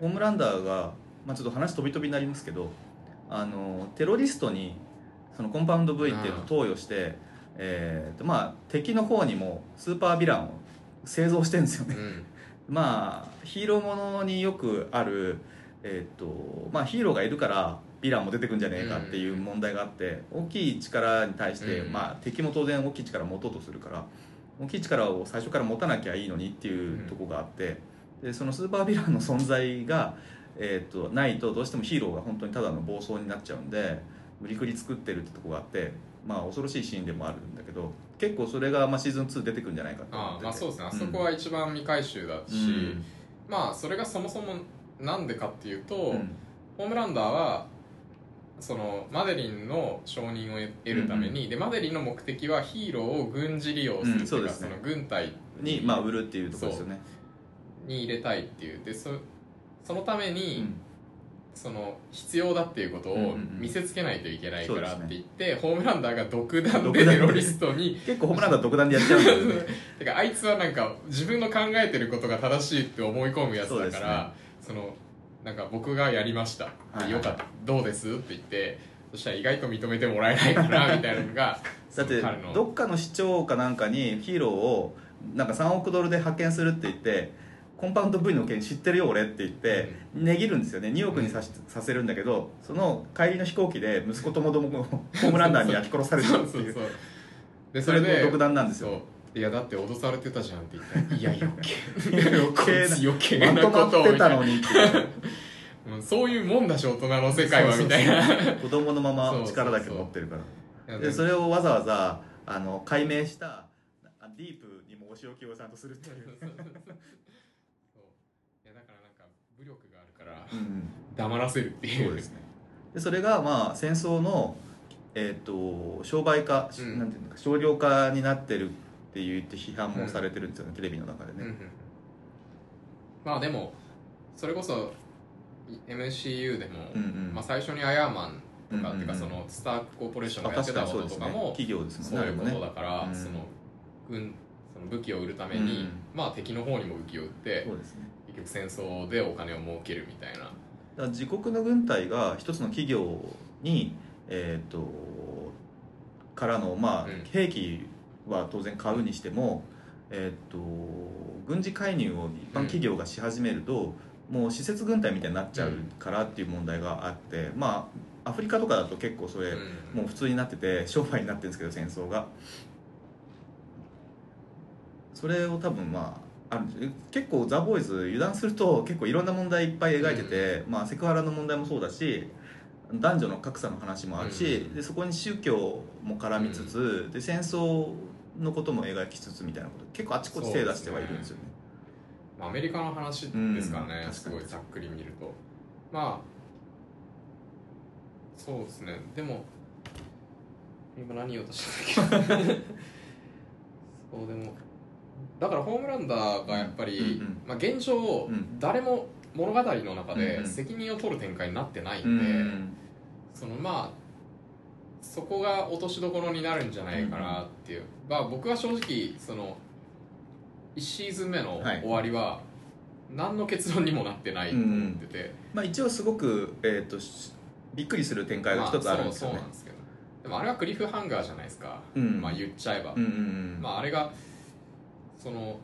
ホームランダーが、まあ、ちょっと話飛び飛びになりますけどあのテロリストにそのコンパウンド V っていうのを投与して、えーとまあ、敵の方にもスーパーヴィランを製造してるんですよね。うん。まあヒーローものによくある、えーとまあ、ヒーローがいるからヴィランも出てくんじゃねえかっていう問題があって、大きい力に対して、うん。まあ、敵も当然大きい力を持とうとするから大きい力を最初から持たなきゃいいのにっていうとこがあって、でそのスーパーヴィランの存在が、えー、とないとどうしてもヒーローが本当にただの暴走になっちゃうんで無理くり作ってるってとこがあって、まあ、恐ろしいシーンでもあるんだけど結構それが、まあ、シーズン2出てくるんじゃないかああまあそうですね。あそんこは一番未回収だし、うん。まあそれがそもそもなんでかっていうと、うん。ホームランダーはそのマデリンの承認を得るために、でマデリンの目的はヒーローを軍事利用するっていうか、うんそうね。その軍隊に、まあ、売るっていうところですよねに入れたいっていう。でそそのためうに、ん。その必要だっていうことをうんうんうん。見せつけないといけないからっそうですね。て言って、ホームランダーが独断でで。テ ロリストに結構ホームランダー独断でやっちゃうんだよね。てかあいつはなんか自分の考えてることが正しいって思い込むやつだからそ,、のなんか僕がやりました、はいはい。よかった。どうです？って言ってそしたら意外と認めてもらえないかなみたいなのが だってどっかの市長かなんかにヒーローをなんか3億ドルで派遣するって言ってコンパウンド V の件知ってるよ俺って言って値切るんですよね。2億にさしさせるんだけどその帰りの飛行機で息子ともども ホームランダーに焼き殺されちゃうっていう。でそれも独断なんですよ。いやだって脅されてたじゃんって言ったらいや 余計余こ計な。いつ余計まなとまってたのにっていう。うんそういうもんだし大人の世界はみたいな。子供のまま力だけ持ってるから。でそれをわざわざあの解明したあディープにもお仕置きをちゃんとするっていう、そういやだからなんか武力があるからうん、黙らせるっていう。そうですね。でそれがまあ戦争の、えー、と商売化、うん。なんていうのか商業化になってるって言って批判もされてるんですよね、テレビの中でね、うんうんまあでもそれこそ MCU でも、うんうん。まあ、最初にアヤーマンとか、うんうんうんっていうかそのスタークコーポレーションがあやってたこととかもね。企業ですそういうことだから、うん。その軍その武器を売るために、うん。まあ敵の方にも武器を売ってそうですね結局戦争でお金を儲けるみたいな。だ自国の軍隊が一つの企業にえっ、とからのまあ、うん。兵器は当然買うにしてもえっ、と軍事介入を一般企業がし始めると、もう施設軍隊みたいになっちゃうからっていう問題があって、まあアフリカとかだと結構それ、うん。もう普通になってて商売になってるんですけど戦争が。それを多分まああ結構ザ・ボーイズ油断すると結構いろんな問題いっぱい描いてて、まあ、セクハラの問題もそうだし男女の格差の話もあるし、うんでそこに宗教も絡みつつ、で戦争のことも描きつつみたいなこと結構あちこち手出してはいるんですよね。まあ、アメリカの話ですからね、うんすごいざっくり見ると。まあそうですね。でも今何言おうとしたんだっけ？そうでもだからホームランダーがやっぱり、うんうんまあ、現状、うん。誰も物語の中うんうん。で責任を取る展開になってないうんで、んそのまあそこが落としどころになるんじゃないかなっていう、まあ僕は正直その1シーズン目のはい。終わりは何の結論にもなってないと思ってて、まあ、一応すごく、えー、としびっくりする展開が一つあるんですよね。まあそうそうなんですけど。でもあれはクリフハンガーじゃないですか、うん。まあ言っちゃえば、うんうんうん。まああれがその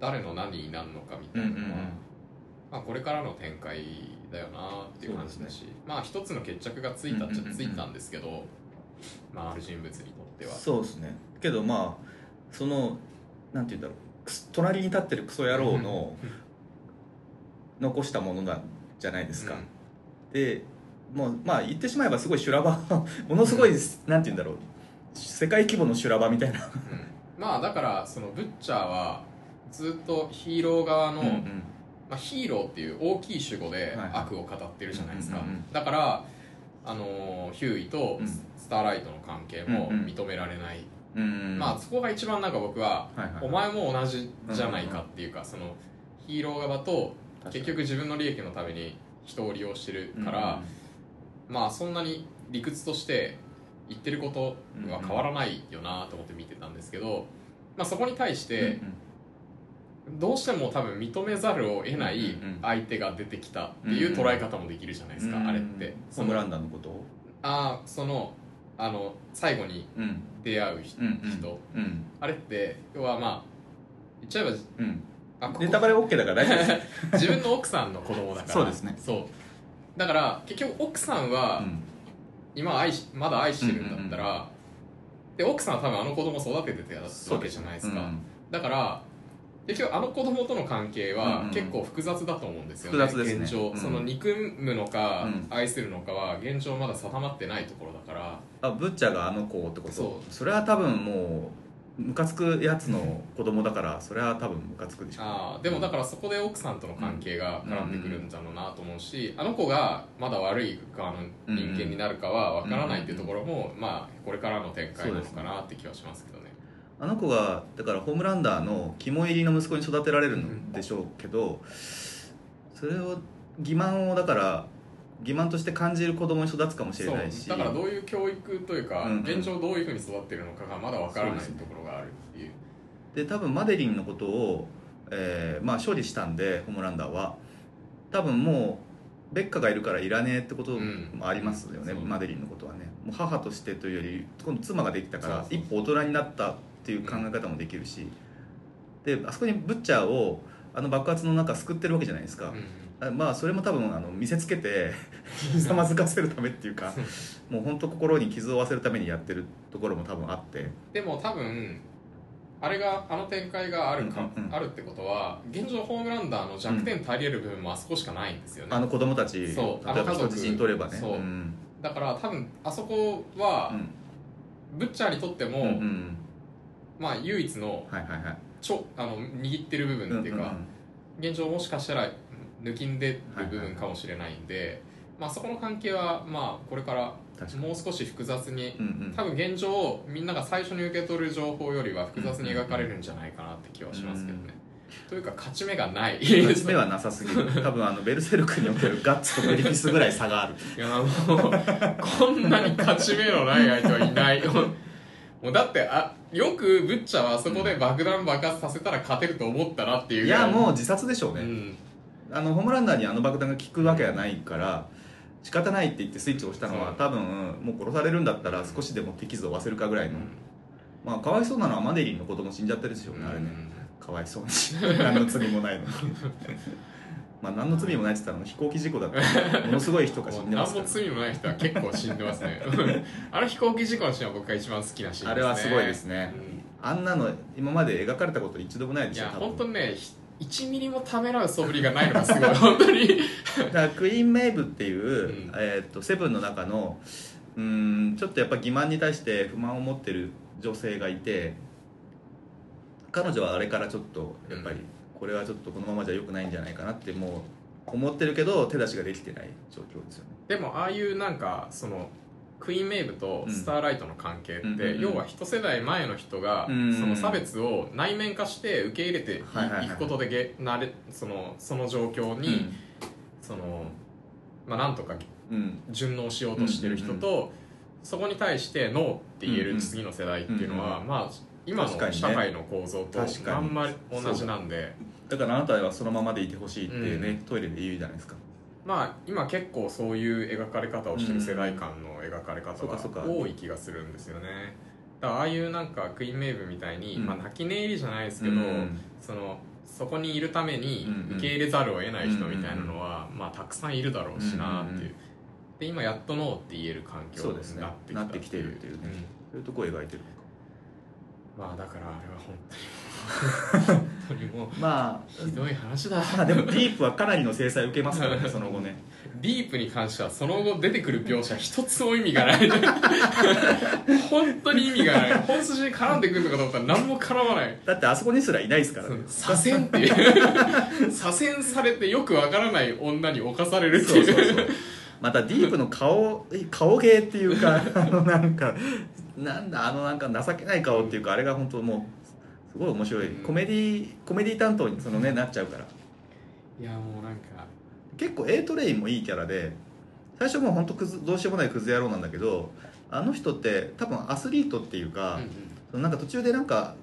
誰の何になるのかみたいなのは、うんうんうん。まあ、これからの展開だよなっていう感じだし、まあ一つの決着がついたっちゃついたんですけど、まあある人物にとっては。そうですね。けどまあそのなんて言うんだろう。隣に立ってるクソ野郎の残したものなんじゃないですか、でもうまあ言ってしまえばすごい修羅場。ものすごい、なんて言うんだろう。世界規模の修羅場みたいな。うんまあだからそのブッチャーはずっとヒーロー側の、うんうん。まあ、ヒーローっていう大きい主語ではい悪を語ってるじゃないですか、だからあのーヒューイとうん。スターライトの関係も認められない、うんまあそこが一番なんか僕は、お前も同じじゃないかっていうか、そのヒーロー側と結局自分の利益のために人を利用してるから、まあそんなに理屈として言ってることは変わらないよなと思って見てたんですけど、まあ、そこに対して、どうしても多分認めざるを得ない相手が出てきたっていう捉え方もできるじゃないですか、あれって。ホームランダーのこと？をああそのあの最後にうん。出会う人,、あれって要はまあ言っちゃえばうん。あここネタバレ OK だから大丈夫です。自分の奥さんの子供だから。そうですね。そう。だから結局奥さんは、うん今愛しまだ愛してるんだったら、で奥さんは多分あの子供育ててたわけじゃないですか。うんだから結局あの子供との関係うんうん。は結構複雑だと思うんですよね、複雑ですね。現状、うん。その憎むのか、うん。愛するのかは現状まだ定まってないところだから。あブッチャーがあの子ってこと？そう。れは多分もうムカつくやつの子供だからそれは多分ムカつくでしょあーでもだからそこで奥さんとの関係が絡んでくるんだろうなと思うし、あの子がまだ悪い側の人間になるかは分からないっていうところも、まあこれからの展開なのかなって気はしますけどね。あの子がだからホームランダーの肝入りの息子に育てられるんでしょうけどそれを欺瞞をだから欺瞞として感じる子供に育つかもしれないし。だからどういう教育というか、うんうん。現状どういうふうに育ってるのかがまだ分からないところがあるっていう。で多分マデリンのことを、えーまあ、処理したんでホームランダーは。多分もうベッカがいるからいらねえってこともありますよね、う。んマデリンのことはね。もう母としてというより今度妻ができたから一歩大人になったっていう考え方もできるし、であそこにブッチャーをあの爆発の中救ってるわけじゃないですか、あまあそれも多分あの見せつけてひざまずかせるためっていうかもう本当心に傷を負わせるためにやってるところも多分あって。でも多分あれがあの展開があるか、うんうんうん。あるってことは現状ホームランダーの弱点足り得る部分もあそこしかないんですよね、あの子供たちそう。例えば人質取ればね。そう。ん。だから多分あそこは、うん。ブッチャーにとっても、うんうんまあ唯一のはいはいはい。ちょあの握ってる部分っていうか、現状もしかしたら抜きんでる部分かもしれないんで、まあそこの関係はまあこれからもう少し複雑にうんうん。多分現状みんなが最初に受け取る情報よりは複雑に描かれるんじゃないかなって気はしますけどね、というか勝ち目がない。勝ち目はなさすぎる。多分あのベルセルクにおけるガッツとグリフィスぐらい差がある。いやもうこんなに勝ち目のない相手はいない。もう だってあよくブッチャーはそこで爆弾爆発させたら勝てると思ったなっていういやもう自殺でしょうね、うんあのホームランダーにあの爆弾が効くわけはないから仕方ないって言ってスイッチを押したのは多分もう殺されるんだったら少しでも手傷を負わせるかぐらいの、まあかわいそうなのはマデリンの子供死んじゃってるでしょ。うね、あれね。かわいそうに。何の罪もないのに。まあ何の罪もないって言ったら飛行機事故だった。ものすごい人が死んでま何もすから 罪のない人は結構死んでますね。あの飛行機事故のシーンは僕が一番好きなシーンですね。あれはすごいですね。うんあんなの今まで描かれたこと一度もないでいやしょ本当にねひ1ミリもためらう素振りがないのがすごい。本当に。だからクイーン・メイブっていう、うん。えー、とセブンの中のうーんちょっとやっぱ欺瞞に対して不満を持ってる女性がいて彼女はあれからちょっとやっぱりこれはちょっとこのままじゃ良くないんじゃないかなってもう思ってるけど手出しができてない状況ですよね。でもああいうなんかそのクイーンメイブとスターライトの関係って、うんうんうん。要は一世代前の人がうんうんその差別を内面化して受け入れてい,、くことでげなれそのその状況に、そのまあなんとかうん、うん順応しようとしてる人と、そこに対してノーって言えうんうん。る次の世代っていうのは、うんまあ今の社会の構造とあんまり同じなんで。だからあなたはそのままでいてほしいってね、うん。トイレで言うじゃないですかまあ今結構そういう描かれ方をしてる世代間の描かれ方が多い気がするんですよね。だからああいうなんかクイーンメイブみたいに、うん。まあ、泣き寝入りじゃないですけど、うん。そのそこにいるために受け入れざるを得ない人みたいなのは、まあ、たくさんいるだろうしなっていう、で今やっとノーって言える環境そうですねになってきたなってきてるっていうね。そういうとこを描いてる。うんまあだからあれは本当に本当にもうまあひどい話だ。まあでもディープはかなりの制裁を受けますからね その後ね。ディープに関してはその後出てくる描写一つも意味がない。本当に意味がない。本筋に絡んでくるのかと思ったら何も絡まない。だってあそこにすらいないですからね。左遷っていう。左遷されてよくわからない女に侵されるってそう。いうそうそう。またディープの顔顔芸っていうかあのなんかなんだあのなんか情けない顔っていうかあれが本当もうすごい面白い。うん。コメディコメディ担当にそのねなっちゃうから。いやもうなんか。結構 A トレインもいいキャラで最初もう本当クズどうしようもないクズ野郎なんだけどあの人って多分アスリートっていうか、そのなんか途中でなんか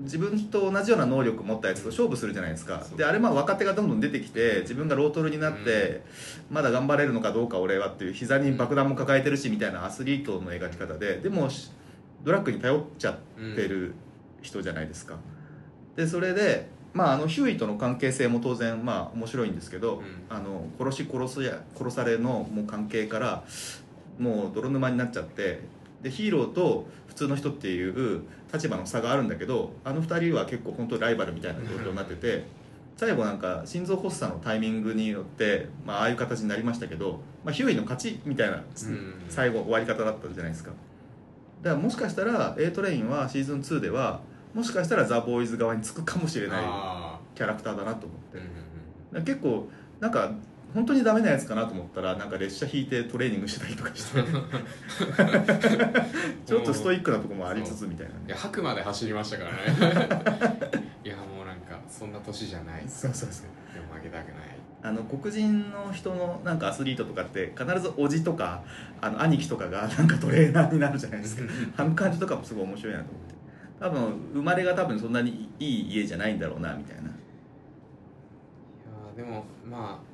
自分と同じような能力を持ったやつと勝負するじゃないですか。であれまあ若手がどんどん出てきて自分がロートルになって、まだ頑張れるのかどうか俺はっていう膝に爆弾も抱えてるしみたいなアスリートの描き方ででもしドラッグに頼っちゃってる人じゃないですか。でそれでまあ、あのヒューイとの関係性も当然まあ面白いんですけど、うん。あの殺し殺すや殺されのもう関係からもう泥沼になっちゃってでヒーローと普通の人っていう立場の差があるんだけどあの二人は結構本当にライバルみたいな状況になってて最後なんか心臓発作のタイミングによって、まあああいう形になりましたけど、まあ、ヒューイの勝ちみたいなうん。最後終わり方だったじゃないですか。だからもしかしたら A トレインはシーズン2ではもしかしたらザ・ボーイズ側につくかもしれないあキャラクターだなと思って。結構なんか本当にダメなやつかなと思ったらなんか列車引いてトレーニングしてたりとかして。ちょっとストイックなとこもありつつみたいなね。いや吐くまで走りましたからね。いやもうなんかそんな年じゃない。でそうそうそう。も負けたくない。あの黒人の人のなんかアスリートとかって必ずおじとかあの兄貴とかがなんかトレーナーになるじゃないですか。あの感じとかもすごい面白いなと思って。多分生まれが多分そんなにいい家じゃないんだろうなみたいな。いやーでもまえ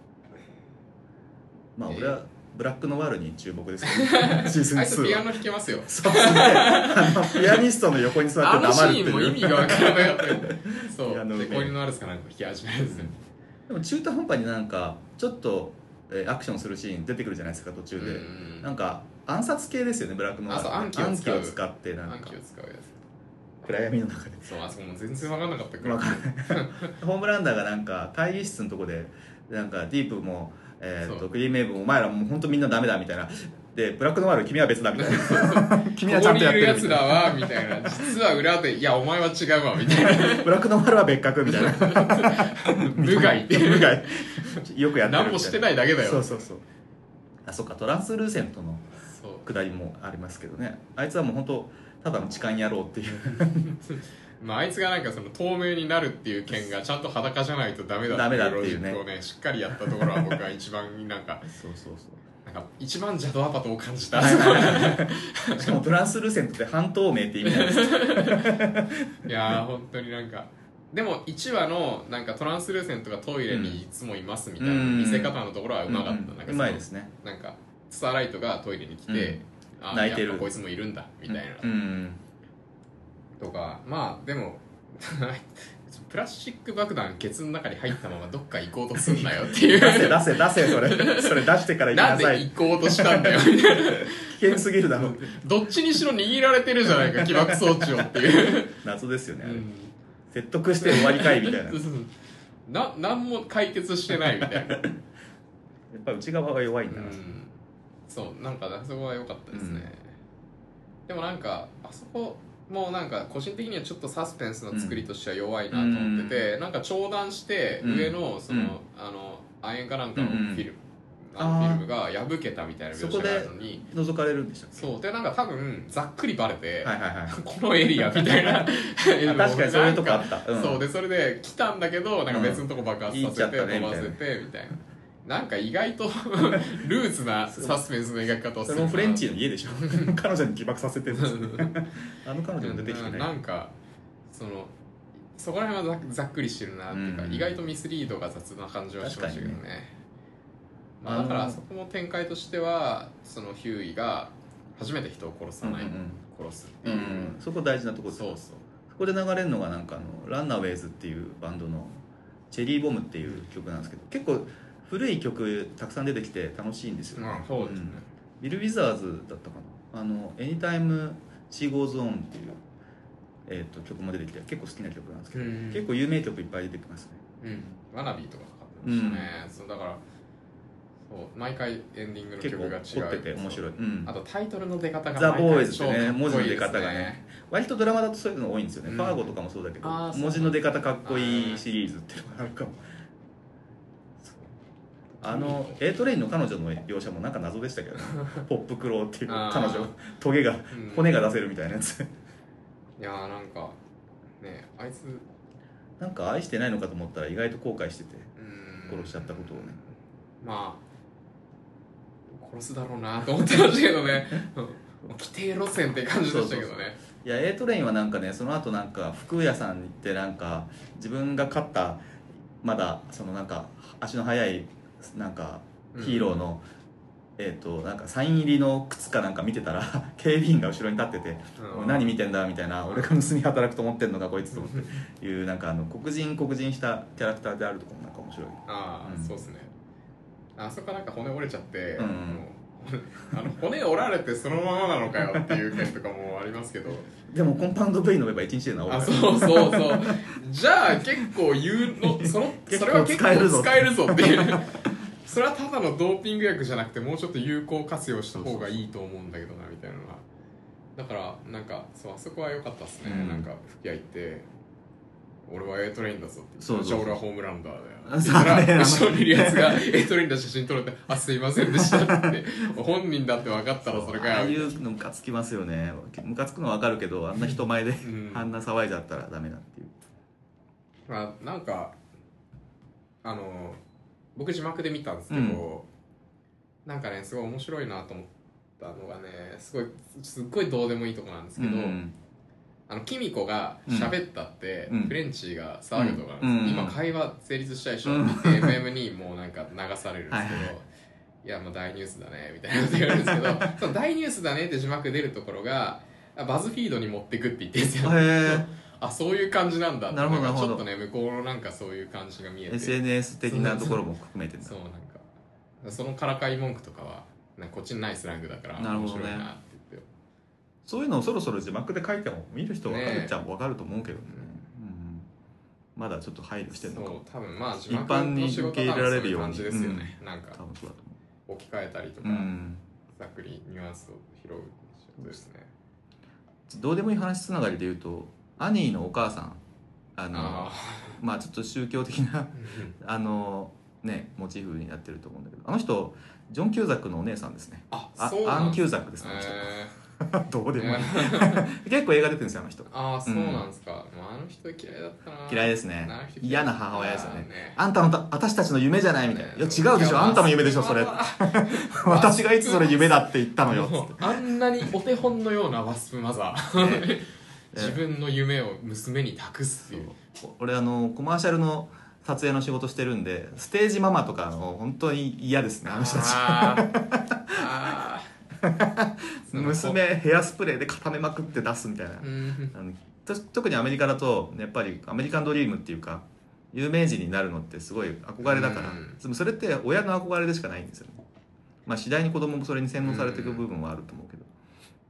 まあ俺はブラックのワールに注目ですけど。シーズンああいつピア2はノ弾けますよ。そうですね。あのピアニストの横に座ってあのシ黙るっていう。ーンも意味が分からなかったそピアノうでコインのアルスかなんか弾き始めるんですよ。でも中途半端になんかちょっと、えーアクションするシーン出てくるじゃないですか途中で、うん。なんか暗殺系ですよねブラックのワール。あそう暗器を使う。を使ってなん暗か記を使うやつ。暗闇の中で。そうあそこも全然分かんなかったからわかんない。ホームランダーがなんか会議室のとこでなんかディープも、えー、そう。とクリーお前らもう本当みんなダメだみたいな。でブラックノワール君は別だみたいな。君はちゃんとやってるみたいな。はみたいな。実は裏でいやお前は違うわみたいな。ブラックノワールは別格みたいな。無害って無害よくやってる何もしてないだけだよ。そうそうそう。あそっかトランスルーセントのそう。下りもありますけどね。あいつはもう本当ただの痴漢野郎っていう まあ、あいつがなんかその透明になるっていう件がちゃんと裸じゃないとダメだってロジいうね。ックをねしっかりやったところは僕は一番なんかそうそうそう。なんか一番ジャドアパトを感じた、しかもトランスルーセントって半透明って意味なんです。よ いやー本当になんかでも1話のなんかトランスルーセントがトイレにいつもいますみたいなうん。見せ方のところはうまかった、うん。なんかうまいですね。なんかスターライトがトイレに来て、うん。あー泣いてる。こいつもいるんだみたいな、うんとかまあでも プラスチック爆弾ケツの中に入ったままどっか行こうとすんなよっていう。出せ出せ出せそれ。それ出してから行きななんさいで行こうとしたんだよみたいな。危険すぎるだろうどっちにしろ握られてるじゃないか起爆装置をっていう、謎ですよねうん。説得して終わりかいみたいな。な何も解決してないみたいな、っぱ内側が弱いんだな、うん、そうなんかあそこは良かったですね、でもなんかあそこもうなんか個人的にはちょっとサスペンスの作りとしては弱いなと思ってて、なんか長弾してうん。上のその、うん。あの亜鉛かなんかのフうんうん。ィルム、あのフィルムが破けたみたいな描写があるのに覗かれるんでしたっそう。でなんか多分ざっくりバレて、けはいはいはい。このエリアみたいなあ確かにそういうとこあった、うん、そうでそれで来たんだけどなんか別のとこ爆発させて飛ばせてみたいななんか意外と ルーツなサスペンスの描き方をするそれもフレンチの家でしょ。彼女に起爆させてるんですよ。あの彼女も出てきてなないなんかそのそこら辺はざざっくりしてるなっていうか、うん。意外とミスリードが雑な感じはしましたけどね。確かにまあ、だからあのそこも展開としてはそのヒューイが初めて人を殺さない、うんうん殺すってう。んうんそこ大事なとこですそうそう。そこで流れるのがなんかあのランナーウェイズっていうバンドの「チェリーボム」っていう曲なんですけど結構古い曲たくさん出てきて楽しいんですよ。ね、まあそうですね、んビル・ウィザーズだったかな。あの「エニタイム・シー・ゴーズ・オン」っていう、えー、と曲も出てきて結構好きな曲なんですけど、うん。結構有名曲いっぱい出てきますね。うん、 Wannabe とかかかってましたね、そうだからそう毎回エンディングの結構曲が違う。凝ってて面白い、うん。あとタイトルの出方が THE BOYS ってね超かっこいい文字の出方がね。割とドラマだとそういうの多いんですよね、うん。ファーゴとかもそうだけど文字の出方かっこいいシリーズっていうのがあるかもあの A トレインの彼女の描写もなんか謎でしたけどね。ポップクローっていうあー。彼女。トゲがうん。骨が出せるみたいなやつ。いやーなんかねあいつ。なんか愛してないのかと思ったら意外と後悔しててうん。殺しちゃったことをね。まあ殺すだろうなと思ってましたけどね。うん規定路線って感じでしたけどね。いや A トレインはなんかねその後なんか服屋さんに行ってなんか自分が買ったまだそのなんか足の速いなんかヒーローの、えー、となんかサイン入りの靴かなんか見てたら 警備員が後ろに立ってて「うん。何見てんだ」みたいな「俺が盗み働くと思ってんのかこいつ」と思っていうなんかあの黒人黒人したキャラクターであるところもなんか面白い。ああ、うん。そうですね。あそこなんか骨折れちゃって、うんあの骨折られてそのままなのかよっていう件とかもありますけど。でもコンパウンド V 飲めば1日で治る。あそうそうそう。じゃあ結構言うのその それは結構使えるぞっていう それはただのドーピング薬じゃなくてもうちょっと有効活用した方がいいと思うんだけどなみたいなのは。だからなんかそうあそこは良かったっすね、うん。なんか吹き合いって俺は A トレインだぞって そうそうそうじゃあ俺はホームランダーだよ。あって言ったらそうね後ろにいるやつが A トレインだ写真撮れて「あすいませんでした」って本人だって分かったらそれかああよ。いうのムカつきますよねムカつくのは分かるけどあんな人前で、んあんな騒いじゃったらダメだっていうまあなんかあの僕字幕で見たんですけど、うん。なんかねすごい面白いなと思ったのがねすごいすっごいどうでもいいとこなんですけど、うんあのキミコが喋ったって、うん。フレンチが騒ぐとかなんです今会話成立したでしょ、うん。FM にもうなんか流されるんですけど、はいい。やもう大ニュースだねみたいなこと言われるんですけど その大ニュースだねって字幕出るところがあバズフィードに持ってくって言ってるんですよあそういう感じなんだ。なるほどんかなるほど。ちょっとね向こうのなんかそういう感じが見えて。SNS 的なところも含めてねそうなんか。そのからかい文句とかはなんかこっちにないスラングだから面白いなって言って。そういうのをそろそろ字幕で書いても見る人分かるっちゃ分かると思うけどね。ねうん。まざとちょっと配慮してるのか。そうも多分まあ字一般に受け入れられるように。はそういう感じですよね、なんか多分そうだと思置き換えたりとか、ううん。ざっくりニュアンスを拾うですね。どうでもいい話つながりで言うとアニーのお母さんあのあまあちょっと宗教的なあ あのねモチーフになってると思うんだけどあの人ジョン・キューザックのお姉さんですね。ああそうなんアン・キューザックですねえ どうでもいい。ー。結構映画出てるんですよあの人。ああそうなんですか、まあ、あの人嫌いだったな。嫌いですね。嫌な母親ですよね。ね。あんたのた私たちの夢じゃないみたいな「いや違うでしょ。あんたの夢でしょそれ」私がいつそれ夢だって言ったのよ」あんなにお手本のようなワスプマザーね自分の夢を娘に託すっていう。俺あのコマーシャルの撮影の仕事してるんでステージママとかの本当に嫌ですねあの人たち。娘ヘアスプレーで固めまくって出すみたいな。うん。あ特にアメリカだとやっぱりアメリカンドリームっていうか有名人になるのってすごい憧れだから、うん。でもそれって親の憧れでしかないんですよね。まあ次第に子供もそれに洗脳されていく部分はあると思うけど、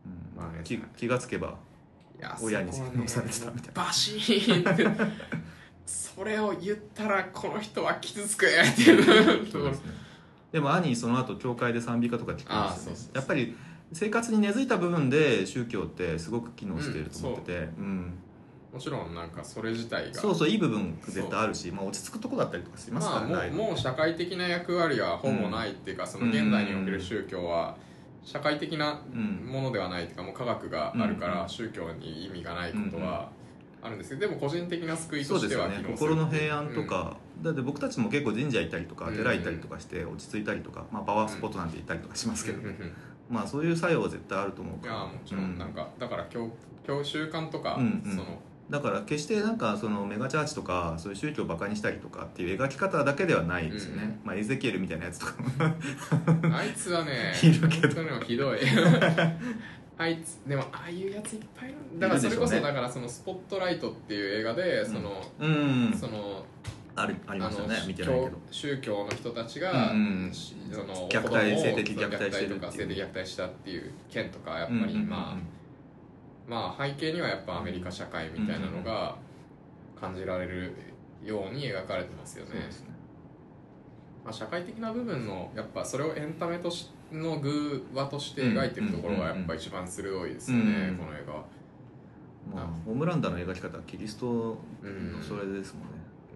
うん。まあね。気気がつけば親に洗脳されてたみたいな。バシーンって。それを言ったらこの人は傷つくっていう。ところでも兄その後教会で賛美歌とか聞くんですよ、ね。やっぱり生活に根付いた部分で宗教ってすごく機能していると思ってて、うんもちろんなんかそれ自体が。そうそういい部分絶対あるし、まあ、落ち着くとこだったりとかしますかまあらね、もうもう社会的な役割はほぼないっていうか、その現代における宗教は社会的なうん。ものではないっていうかもう科学があるからうん宗教に意味がないことはあるんですけどでも個人的な救いとしてはですよね。機能する心の平安とか、だって僕たちも結構神社行ったりとかうん寺行ったりとかして落ち着いたりとか、まあ、パワースポットなんて行ったりとかしますけど、うん。うんうんまあそういう作用は絶対あると思ういから。やもちろん。なんか、だから教教習慣とか、うんうん。そのだから決してなんかそのメガチャーチとかそういう宗教をバカにしたりとかっていう描き方だけではないですよね、うんまあエゼキエルみたいなやつとかも。あいつはね いるけど。ひどい。あいつでもああいうやついっぱいいるだからそれこそだからその「スポットライト」っていう映画でその、うんそのあるありましたね。見てないけど。教宗教の人たちが、うんしその虐待性的虐待してるっていう。とか性的虐待したっていう件とかやっぱり、うんうんうんまあまあ背景にはやっぱアメリカ社会みたいなのが感じられるように描かれてますよね。まあ、社会的な部分のやっぱそれをエンタメとしの偶話として描いてるところがやっぱ一番鋭いですよね、うんこの映画。まあホームランダーの描き方はキリストのうんそれですもんね、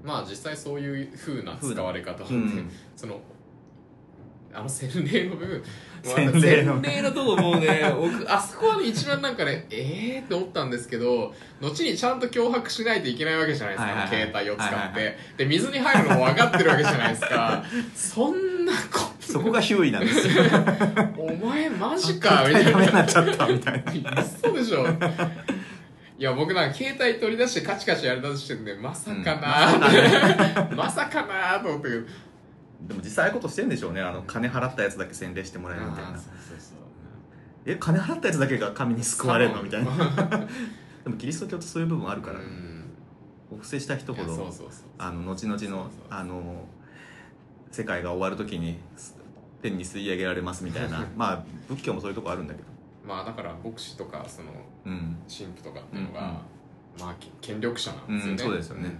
まあ実際そういう風な使われ方を、うんそのあの 洗礼の部分。洗礼の洗礼のとこもうね僕あそこはね一番なんかねええー、って思ったんですけど後にちゃんと脅迫しないといけないわけじゃないですか、はいはいはい。携帯を使って、はいはいで水に入るのも分かってるわけじゃないですか。そんなこそこがヒューイなんです。よお前マジかみダたいな。メになっちゃったみたいな。嘘でしょ。いや僕なんか携帯取り出してカチカチやりだしてんでまさかなーって、まさかなーと思ったけどでも実際ああいうことしてんでしょうね。あの金払ったやつだけ洗礼してもらえるみたいな。え金払ったやつだけが神に救われるのみたいな。な でもキリスト教ってそういう部分あるから、うん。お布施した人ほど後々のあの世界が終わる時に天に吸い上げられますみたいな。まあ仏教もそういうとこあるんだけど。まあだから牧師とかそのうん、神父とかっていうのが、うんうん。まあけ権力者なんですよね、うんそうですよね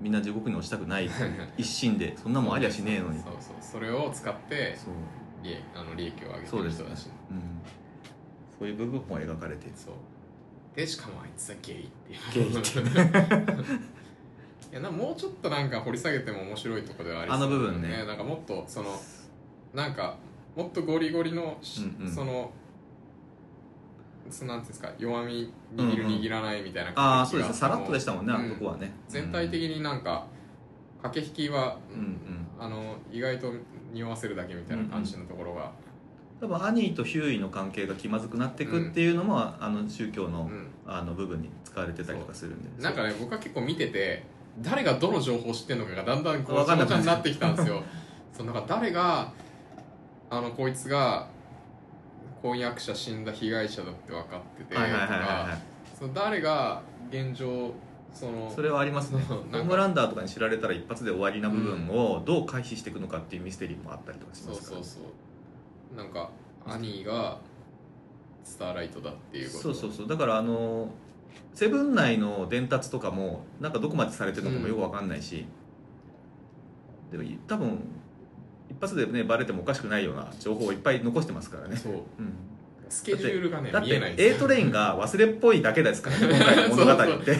みんな地獄に落ちたくない 一心でそんなもんありゃしねえのに。そうそうそれを使ってそう。利益あの利益を上げてる人だし、うん、そういう部分も描かれて。るそう。でしかもあいつはゲイっていう。ゲイって。いやなもうちょっとなんか掘り下げても面白いところではありそう。あの部分ねなんかもっとそのなんかもっとゴリゴリのし、うんうん。そのそのなんですか弱み握るうんうん握らないみたいなああ感じがそうです。ねさらっとでしたもんね、あうん。のとこはね。全体的になんか駆け引きは、うんうん。あの意外と匂わせるだけみたいな感じのところが、多分アニーとヒューイの関係が気まずくなっていくっていうのも、あの宗教の,、うん。あの部分に使われてたりとかするんで。なんかね僕は結構見てて誰がどの情報を知ってるのかがだんだんこうわかんなくなってごちゃごちゃになってきたんですよ。そうなんか誰があのこいつが婚約者死んだ被害者だって分かっててとはいはいはいはい。はかその誰が現状そのいそれはありますね。ホームランダーとかに知られたら一発で終わりな部分をどう回避していくのかっていうミステリーもあったりとかしそうますから。そうそうなんかアニーがスターライトだっていうこと。そうそうそう。だからあのセブン内の伝達とかもなんかどこまでされてるのかもよくわかんないし、でも多分一発でねバレてもおかしくないような情報をいっぱい残してますからね、そう。うん、スケジュールがねだっ見えないてんです A トレインが忘れっぽいだけですからね今回の 物語って。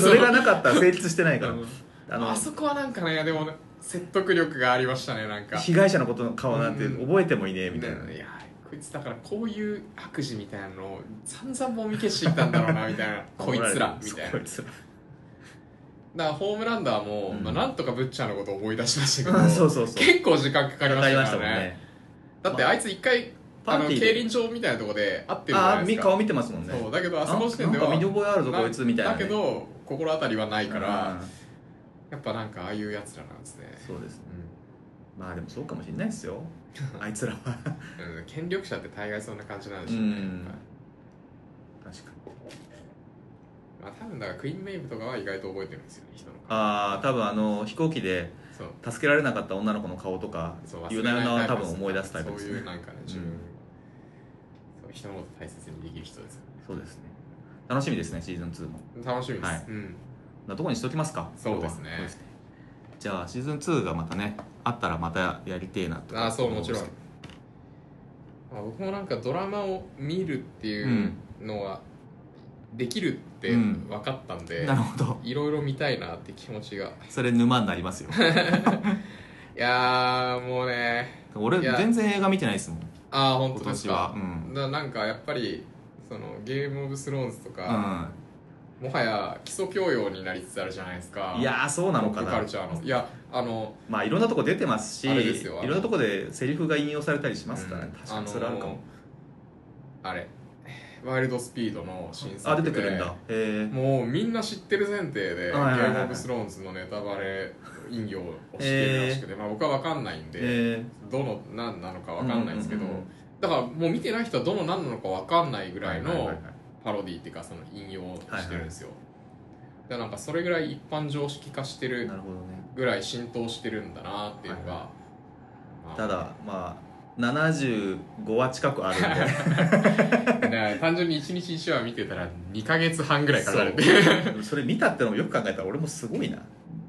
それがなかったら成立してないから。うん。あのあそこはなんかねでもね説得力がありましたねなんか。被害者のことの顔なんてうん。覚えてもいねえみたいな、ねいやこいつだからこういう悪事みたいなのを散々もみ消してきたんだろうな みたいな。こいつらみたいな。こいつらだからホームランダーも、うん。まあ、なんとかブッチャーのことを思い出しましたけどあ そうそうそう。結構時間かかりましたわからね。だってあいつ一回あの競輪場みたいなとこで会ってるじゃああないですか。み顔見てますもんね。そうだけどあそこの時点では見覚えあるぞなこいつみたいなね。だけど心当たりはないからうん。やっぱなんかああいうやつらなんですね。そうですね。まあでもそうかもしれないですよ。あいつらは。うん、うん、権力者って大概そんな感じなんでしょうね、うん。確かにまあ多分だからクイーンメイブとかは意外と覚えてるんですよね人の顔。ああ多分あの飛行機でそう。助けられなかった女の子の顔とかそういうなような多分思い出すタイプですね。そういうなんかね自分、うん。そう人のこと大切にできる人です。よそうですね。楽しみですねシーズン2も。ね楽しみです、はい。うん。なとこにしときますか？そうですね。今日はじゃあシーズン2がまたねあったらまたやりてえなとあそうもちろん。あ、僕もなんかドラマを見るっていうのはできるってうん。分かったんうんで、なるほど。いろいろ見たいなって気持ちが。それ沼になりますよ。いやーもうね。俺いや。全然映画見てないですもん。ああ本今当ですか、うん。だなんかやっぱりそのゲームオブスローンズとうか、もはや基礎教養になりつつあるじゃないですか。ん、いやーそうなのかな。カルチャーの。いやあのまあいろんなとこ出てますしいろんなとこでセリフが引用されたりしますからね、うん確かにそれあるかも、あれワイルドスピードの新作あで出てくるんだ。へえもうみんな知ってる前提で、はいはいはいはい。ゲームオブスローンズのネタバレ引用をしてるらしくて、まあ、僕は分かんないんで、えどの何なのか分かんないんですけど、うんうんうん。だからもう見てない人はどの何なのか分かんないぐぐらいのパロディっていうかその引用をしてるんですよ、でなんかそれぐらい一般常識化してるなるほどね。ぐらい浸透してるんだなっていうのが、はい。まあ。ただまあ75話近くあるんで。ね単純に1日1話見てたら2か月半ぐらいかかるそう。それ見たってのもよく考えたら俺もすごいな。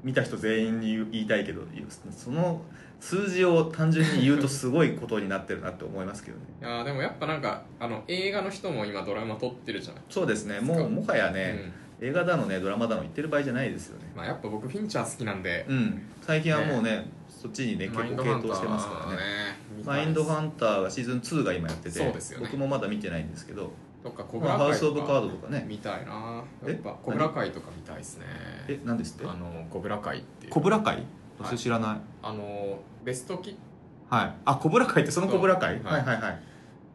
見た人全員に言いたいけどその数字を単純に言うとすごいことになってるなって思いますけどね。いやーでもやっぱなんかあの映画の人も今ドラマ撮ってるじゃない。そうですね。もうもはやね、うん。映画だのねドラマだの言ってる場合じゃないですよね。まあ、やっぱ僕フィンチャー好きなんで、うん。最近はもうねそっちにね結構傾倒してますからねマインドハンンターがシーズン2が今やっててそうですよね。僕もまだ見てないんですけどとかコブラハウス・オブ・会とかカードとかね。見たいな。え？やっぱコブラ会とか見たいですね。え何ですって？あのコブラ会っていう。コブラ会それ知らない、あのベストキッはい。あコブラ会ってそのコブラ会そうはいはいはい。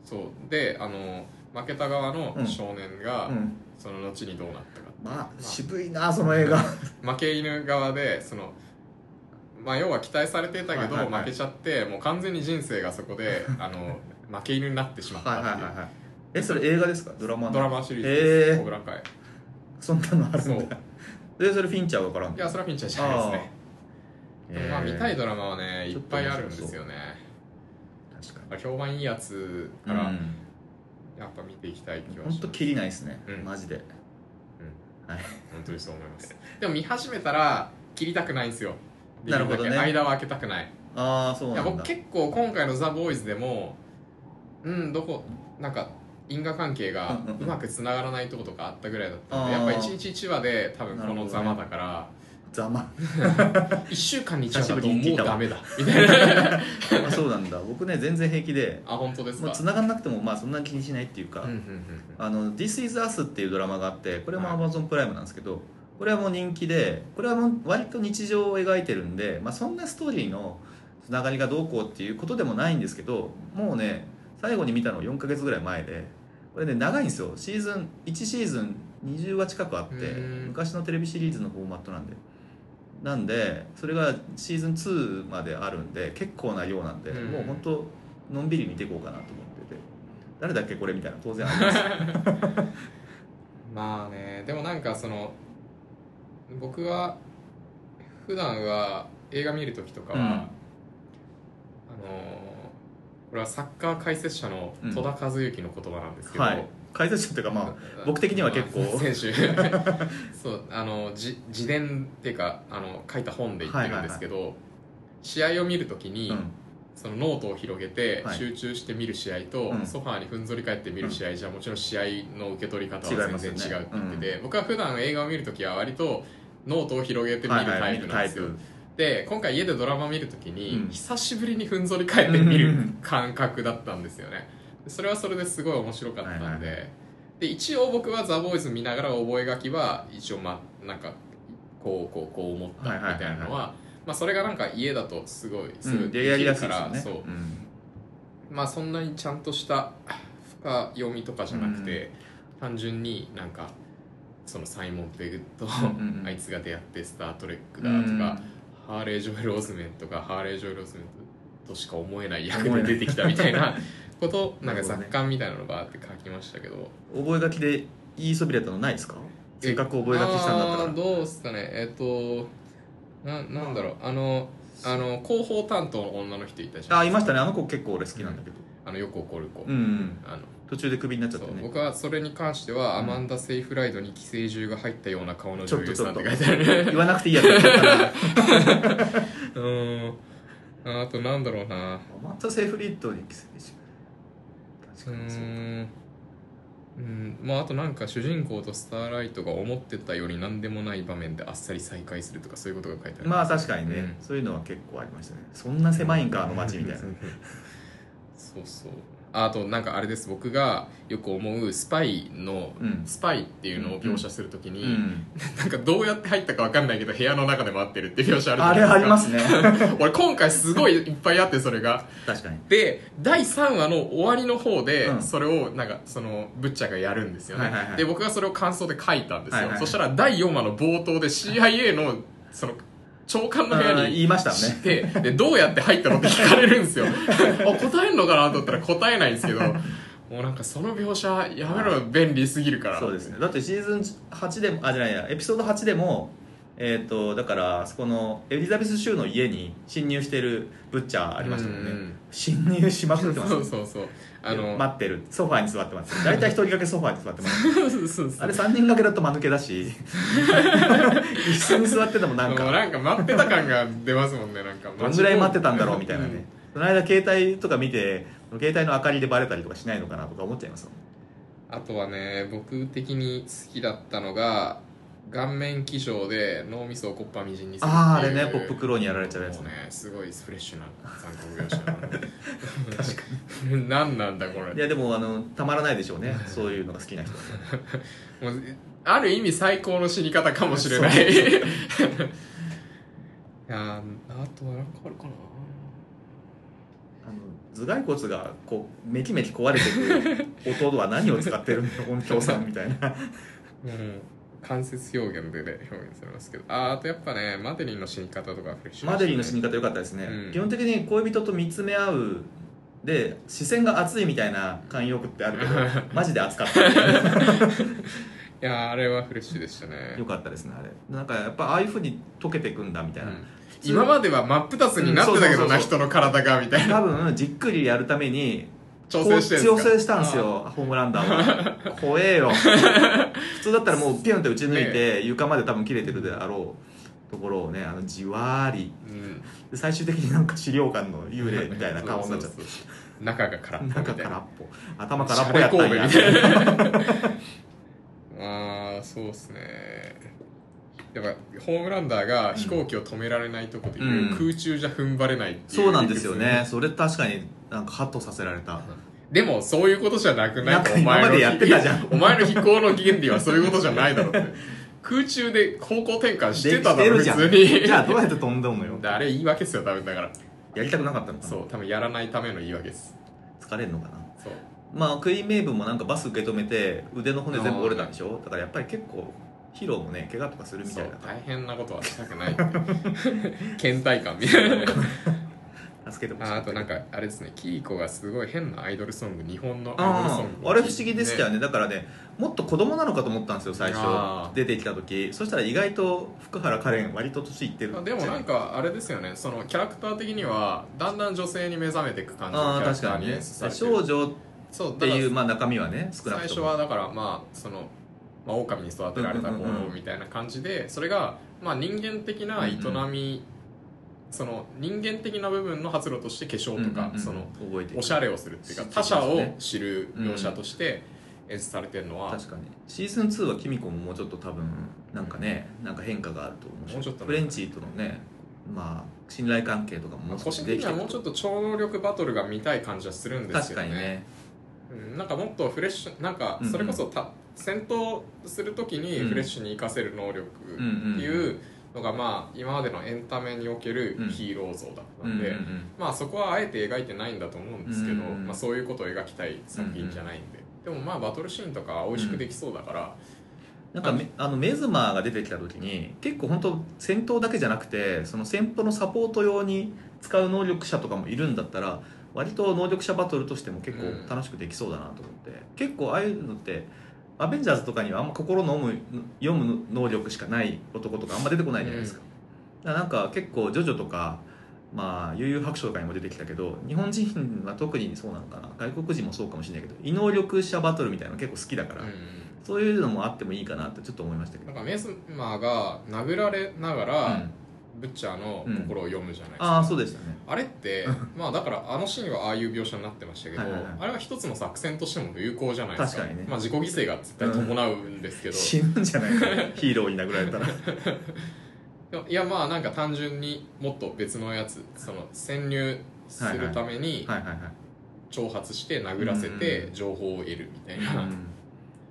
そう。であの負けた側の少年が、うん。その後にどうなったかまあ。渋いなその映画。負け犬側でそのまあ要は期待されてたけど、負けちゃってもう完全に人生がそこで あの負け犬になってしまったはいっていう、はいはいはいえそれ映画ですか？ドラマの？ドラマシリーズです、えー。コブラ会そんなのあるそんだ。でそれフィンチャーわからんいやそれはフィンチャーじゃないですね。まあ見たいドラマはねいっぱいあるんですよね。確かまあ評判いいやつにからうん。やっぱ見ていきたい気は本当します。切りないですね、うん。マジで。はい。本当にそう思います。でも見始めたら切りたくないんですよなるほどね。間は空けたくない。ああそうなんだ。僕結構今回の「ザ・ボーイズでもうんどこなんか因果関係がうまくつながらないとことかあったぐらいだったんでやっぱ1日1話で多分このざまだから、ざま。1週間に1話だともうダメだ。みたいな。あそうなんだ。僕ね全然平気で。あ本当ですか？もう繋がんなくてもまあそんなに気にしないっていうか、うんうんうんあの「This is Us」っていうドラマがあってこれもはい。Amazon プライムなんですけどこれはもう人気でこれはもう割と日常を描いてるんで、まあ、そんなストーリーのつながりがどうこうっていうことでもないんですけどもうね最後に見たの4ヶ月ぐらい前でこれね長いんですよ。シーズン1シーズン20話近くあってうん。昔のテレビシリーズのフォーマットなんで。なんでそれがシーズン2まであるんで結構な量なんで、うん。もう本当のんびり見ていこうかなと思ってて。誰だっけこれみたいな当然あります。まあねでもなんかその僕は普段は映画見る時とかは、うん。あのーこれはサッカー解説者の戸田和幸の言葉なんですけど、はい。解説者っていうかまあ僕的には結構まあ選手。そうあのじ自伝っていうかあの書いた本で言ってるんですけど、試合を見るときに、うん。そのノートを広げてはい。集中して見る試合と、うん。ソファーにふんぞり返って見る試合じゃもちろん試合の受け取り方は全然違うって言ってて、僕は普段映画を見るときは割とノートを広げて見るタイプなんですよ、で今回家でドラマ見るときに、うん。久しぶりにふんぞり返って見るうん感覚だったんですよね。でそれはそれですごい面白かったんで,、はいはいはで一応僕は「ザ・ボーイズ見ながら覚書きは一応まなんかこうこうこう思ったみたいなのはまあそれがなんか家だとすごいすぐうんでやりやすいから、ですよね。そう。まあそんなにちゃんとした深読みとかじゃなくて、単純になんかそのサイモン・ペグと、うんうんうん。あいつが出会って「スター・トレック」だとか、ハーレー・ジョエル・オズメンとかハーレー・ジョエル・オズメンとしか思えない役で出てきたみたいな ことなんか雑感みたいなのがあって書きましたけど。覚書きで言いそびれたのないですか？せっかく覚書きしたんだったらどうですかね。えっとななんだろう。あのあの広報担当の女の人いたじゃんあいましたね。あの子結構俺好きなんだけど。あのよく怒る子、うん、うん、あの途中でクビになっちゃってね。僕はそれに関しては、うんアマンダ・セイフライドに寄生獣が入ったような顔のちょ女優さんっっとちょっと。て書いてある。言わなくていいやつだっ うん。あとなんだろうな。マッタ・セーフリッドに寄生獣。う確かにそうーん。うん。まああとなんか主人公とスターライトが思ってたより何でもない場面であっさり再会するとかそういうことが書いてある。まあ確かにね、うん。そういうのは結構ありましたね。そんな狭いんかあの街みたいな。そうそうああとなんかあれです僕がよく思うスパイの、うん。スパイっていうのを描写するときに、うん、なんかどうやって入ったか分かんないけど部屋の中で待ってるっていう描写あるあれありますね。俺今回すごいいっぱいあってそれが。確かに。で第3話の終わりの方で、うん。それをなんかそのブッチャーがやるんですよね、はいはいはい。で僕がそれを感想で書いたんですよ、はいはいはい。そしたら第4話の冒頭で CIA のその長官の部屋に言いましたね。知ってでどうやって入ったのって聞かれるんですよ。あ 答えんのかなと思ったら答えないんですけどもうなんかその描写やめろよ便利すぎるから。そうですね。だってシーズン8でもあじゃないやエピソード8でもえっ、とだからそこのエリザベス州の家に侵入してるブッチャーありましたもんね、うん。うん侵入しまくってますそうそうそうあの待ってる。ソファーに座ってます。大体一人掛けソファーに座ってます。あれ3人掛けだと間抜けだし。一緒に座っててもなんか。なんか待ってた感が出ますもんねなんか。どんぐらい待ってたんだろうみたいなね、うん。その間携帯とか見て携帯の明かりでバレたりとかしないのかなとか思っちゃいますもん。あとはね僕的に好きだったのが顔面気象で脳みそをコッパみじんにするっていう。あーあれねポップクローにやられちゃうやつもうねすごいフレッシュな残酷描写なので。確か 何なんだこれ。いやでもあのたまらないでしょうね。そういうのが好きな人は。もうある意味最高の死に方かもしれない。いやーあとは何かあるかな。頭蓋骨がこうメキメキ壊れてく音は何を使ってるの音響さんみたいな。うん間接表現でね表現されますけど。あーあとやっぱねマデリンの死に方とかフレッシュマデリンの死に方方良かったですね、うん。基本的に恋人と見つめ合うで視線が熱いみたいな慣用句ってあるけど マジで熱かった。いやーあれはフレッシュでしたね。良かったですねあれ。なんかやっぱああいうふうに溶けていくんだみたいな、うん。今までは真っ二つになってたけどな人の体がみたいな。多分じっくりやるために調整してしたんですよホームランダーは。怖えよ。普通だったらもうピュンって打ち抜いて床まで多分切れてるであろうところをねあのじわーり。うん。で最終的になんか資料館の幽霊みたいな顔になっちゃって。中が空っぽ中空っぽ。頭空っぽやったんや。ああそうっすね。やっぱホームランダーが飛行機を止められないとこでいう、うん。空中じゃ踏ん張れないっていうそうなんですよね。それ確かになんかハッとさせられた。でもそういうことじゃなくない？なんかお前の今までやってたじゃん。お前の飛行の原理はそういうことじゃないだろって。空中で方向転換してただろ普できてるじゃん。通に。じゃあどうやって飛んでんのよ。で あれ言い訳っすよ多分だから。やりたくなかったのかな。そう多分やらないための言い訳です。疲れんのかな。そう。まあクイーン・メイブンもなんかバス受け止めて腕の骨全部折れたんでしょ？だからやっぱり結構ヒーローもね怪我とかするみたいだから。大変なことはしたくない。倦怠感みたいな。ね助けてほしいああとなんかあれですね。キーコがすごい変なアイドルソング日本のアイドルソあング。ああれ不思議でしたよね。だからねもっと子供なのかと思ったんですよ最初。出てきた時。そしたら意外と福原カレン割と年いってるあでもなんかあれですよね。そのキャラクター的にはだんだん女性に目覚めていく感じのああキャラクターに確かにね演出されてる。少女っていうまあ中身はね少なくとも。はだからまあそのまあ、狼に育てられた子みたいな感じでそれがまあ人間的な営みその人間的な部分の発露として化粧とか、そのおしゃれをするっていうか他者を知る描写として演出されてるのは、確かに。シーズン2はキミコももうちょっと多分なんかねなんか変化があると思うしもうちょっとね。フレンチとのねまあ信頼関係とかももう個少し人的にはもうちょっと超能力バトルが見たい感じはするんです確けどねかにね。うん、なんかもっとフレッシュなんかそれこそた、戦闘するときにうんフレッシュに活かせる能力っていうのがまあ今までのエンタメにおけるうん。ヒーロー像だったうんんで、うんうんまあそこはあえて描いてないんだと思うんですけど、うんまあ、そういうことを描きたい作品じゃないんで、でもまあバトルシーンとかは美味しくできそうだから、なんかめあのメズマーが出てきた時に結構本当戦闘だけじゃなくてその戦闘のサポート用に使う能力者とかもいるんだったら割と能力者バトルとしても結構楽しくできそうだなと思って、結構ああいうのってアベンジャーズとかにはあんま心の読む読む能力しかない男とかあんま出てこないじゃないですか,、だからなんか結構ジョジョとかまあ悠々白書とかにも出てきたけど日本人は特にそうなのかな。外国人もそうかもしれないけど異能力者バトルみたいなの結構好きだから、うん。そういうのもあってもいいかなってちょっと思いましたけど。なんかメスマーが殴られながら、うんブッチャーの心を読むじゃないですか、ああそうでしたね。あれって まあだからあのシーンはああいう描写になってましたけど、はいはいはい。あれは一つの作戦としても有効じゃないですか。確かにね。まあ、自己犠牲が絶対伴うんですけど、死ぬんじゃないかな。ヒーローに殴られたらいやまあなんか単純にもっと別のやつその潜入するために挑発して殴らせうんて情報を得るみたいな、うん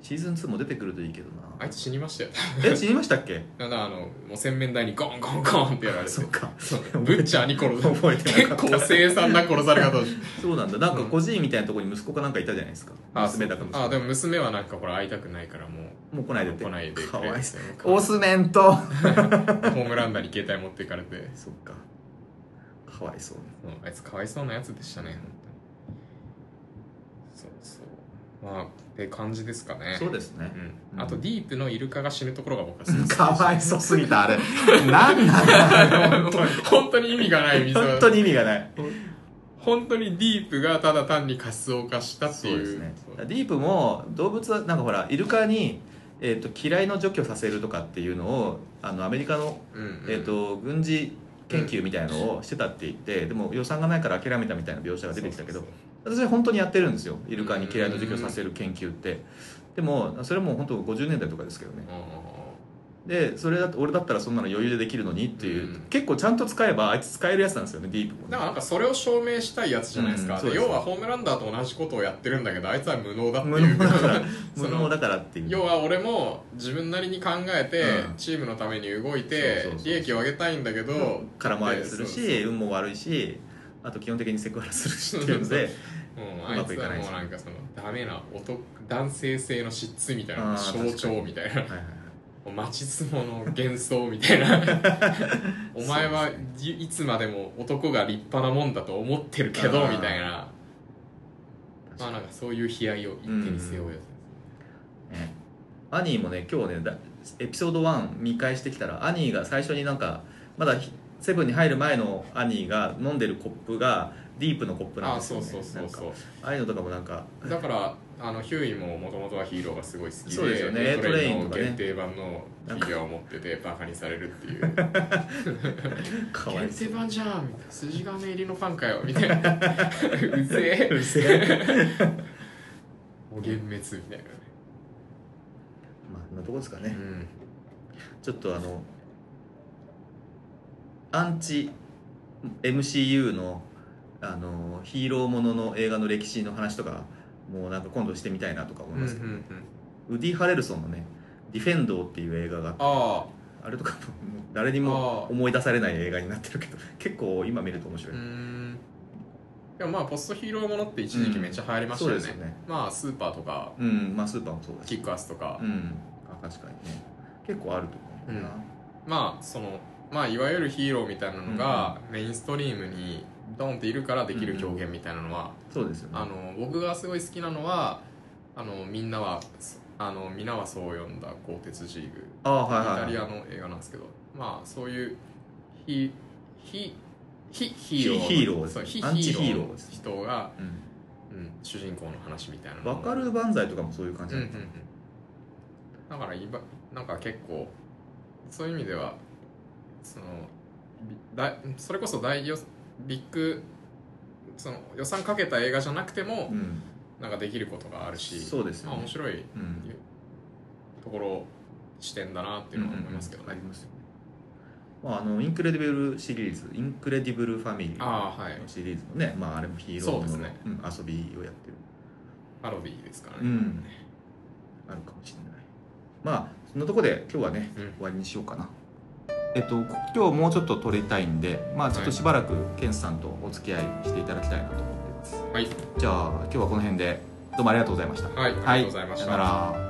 シーズン2も出てくるといいけどなあいつ死にましたよ。え死にましたっけ？だからあのもう洗面台にゴンゴンゴンってやられて。そっか。そう。ブッチャーに殺さ覚えてなかった。結構凄惨な殺され方そうなんだ。なんか孤児院みたいなところに息子かなんかいたじゃないですか。あ娘だか息子あでも娘はなんかほら会いたくないからもうもう来ないで来ないでかわいそう。ホオスメントームランダーに携帯持っていかれて。そっか。かわいそう。にう。んあいつかわいそうなやつでしたねそうそうまあって感じですかね。そうですね。うん、あとディープのイルカが死ぬところが僕は好き。かわいそうすぎたあれ。なんなんだろう本当に意味がない水。は本当に意味がない。本当にディープがただ単にカスを化したっていう。そうですね。ディープも動物はなんかほらイルカに、えー、と嫌いの除去させるとかっていうのをあのアメリカの、うんうん。えー、と軍事研究みたいのをしてたって言って、でも予算がないから諦めたみたいな描写が出てきたけど私は本当にやってるんですよ。イルカに嫌いの除去させる研究って。でもそれも本当50年代とかですけどね。でそれだと俺だったらそんなの余裕でできるのにっていう、うん。結構ちゃんと使えばあいつ使えるやつなんですよねディープもね。だからなんかそれを証明したいやつじゃないですか、うん。要はホームランダーと同じことをやってるんだけどあいつは無能だって無いう。能だから。そ の無能だからっていう。要は俺も自分なりに考えて、うん。チームのために動いて利益を上げたいんだけど空回りするし運も悪いしあと基本的にセクハラするしっていうのでも ううあいつはもうなんかそのダメな男男性性の質みたいな象徴みたいな。はいはいはい。マチスモの幻想みたいな。お前はいいつまでも男が立派なもんだと思ってるけどあーみたいな。まあなんかそういう悲哀を一手に背負うやつね。アニーもね今日ねだエピソード1見返してきたらアニーが最初になんかまだひセブンに入る前のアニーが飲んでるコップがディープのコップなんああですよね。そうそうそうそう。ああいうのとかもなんか。だからあのヒューイももともとはヒーローがすごい好きでそうですよね。トレインの限定版のフィギュアを持っててバカにされるっていう。かわい限定版じゃんみたいな。筋金入りのファンかよみたいなうぜえ。うるせえ。もう幻滅みたいなね。まあそんなとこですかね、うん。ちょっとあのアンチ MCU のあのヒーローものの映画の歴史の話とかもうなんか今度してみたいなとか思いますけど、うんうんうん。ウディ・ハレルソンのね「ディフェンドー」っていう映画があってああれとかも誰にも思い出されない映画になってるけど結構今見ると面白い、でもまあポストヒーローものって一時期めっちゃ流行りましたよね,、そうですよね。まあスーパーとか。うんまあスーパーもそうだし。キックアスとか、うん。あ確かにね。結構あると思うな、まあそのまあいわゆるヒーローみたいなのがメインストリームにドンっているからできる表現みたいなのは、そうですよね。あの僕がすごい好きなのはあのみんなはあの皆はそう呼んだ鋼鉄ジーグ。ああはいイタリアの映画なんですけどまあそういうヒヒヒヒーロー。ヒヒーローそうヒアンチヒーロー人が、うん。うん、主人公の話みたいなのわかる万歳とかもそういう感じうんなんですうんうんだからいばなんか結構そういう意味ではだそれこそ大予ビッグその予算かけた映画じゃなくても、うん。なんかできることがあるしそうですよね。まあ、面白いうん。ところ視点だなっていうのは思いますけどね、ありますまああのインクレディブルシリーズインクレディブルファミリーああはい。のシリーズもねまああれもヒーローものね。うん遊びをやってる。パロディですからね、うん。あるかもしれない。まあそんなとこで今日はね、うん。終わりにしようかなえっと今日もうちょっと撮りたいんでまあちょっとしばらくケンさんとお付き合いしていただきたいなと思ってます。はい、じゃあ今日はこの辺でどうもありがとうございました。はい、ありがとうございました、さよなら